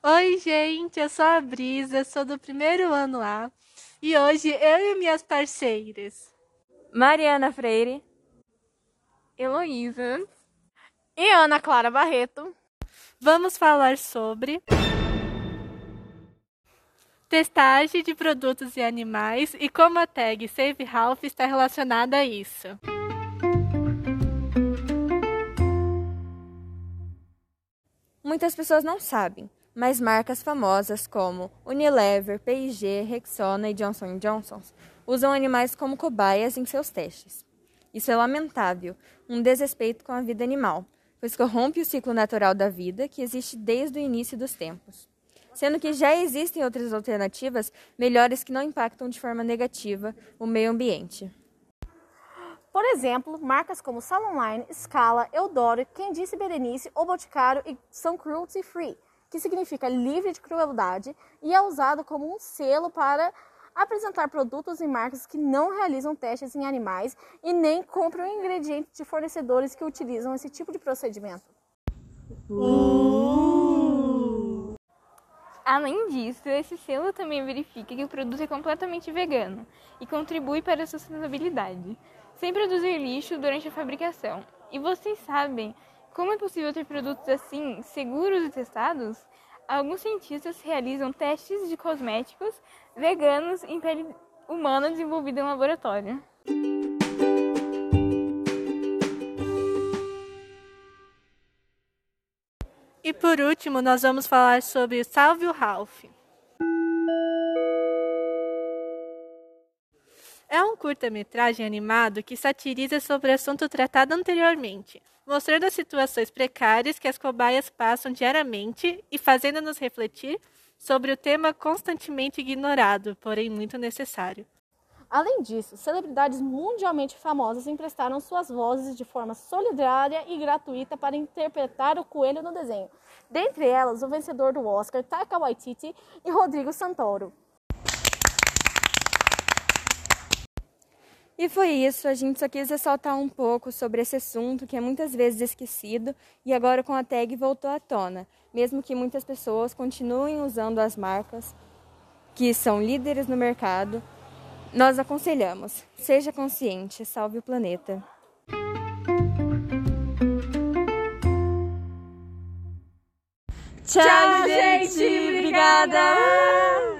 Oi, gente, eu sou a Brisa, sou do primeiro ano A e hoje eu e minhas parceiras. Mariana Freire, Heloísa. E Ana Clara Barreto. Vamos falar sobre testagem de produtos e animais e como a tag Save Ralph está relacionada a isso. Muitas pessoas não sabem, mas marcas famosas como Unilever, P&G, Rexona e Johnson Johnson usam animais como cobaias em seus testes. Isso é lamentável, um desrespeito com a vida animal, pois corrompe o ciclo natural da vida que existe desde o início dos tempos. Sendo que já existem outras alternativas melhores que não impactam de forma negativa o meio ambiente. Por exemplo, marcas como Salon Line, Scala, Eudoro, Quem Disse Berenice ou Boticário são cruelty free, que significa livre de crueldade e é usado como um selo para apresentar produtos e marcas que não realizam testes em animais e nem compram ingredientes de fornecedores que utilizam esse tipo de procedimento. Uh! Além disso, esse selo também verifica que o produto é completamente vegano e contribui para a sustentabilidade, sem produzir lixo durante a fabricação. E vocês sabem como é possível ter produtos assim seguros e testados? Alguns cientistas realizam testes de cosméticos veganos em pele humana desenvolvida em laboratório. E por último, nós vamos falar sobre Salve o Ralph. É um curta-metragem animado que satiriza sobre o assunto tratado anteriormente, mostrando as situações precárias que as cobaias passam diariamente e fazendo-nos refletir sobre o tema constantemente ignorado, porém muito necessário. Além disso, celebridades mundialmente famosas emprestaram suas vozes de forma solidária e gratuita para interpretar o coelho no desenho. Dentre elas, o vencedor do Oscar, Taika Waititi e Rodrigo Santoro. E foi isso, a gente só quis ressaltar um pouco sobre esse assunto que é muitas vezes esquecido e agora com a tag voltou à tona, mesmo que muitas pessoas continuem usando as marcas que são líderes no mercado. Nós aconselhamos: seja consciente, salve o planeta. Tchau, gente! Obrigada!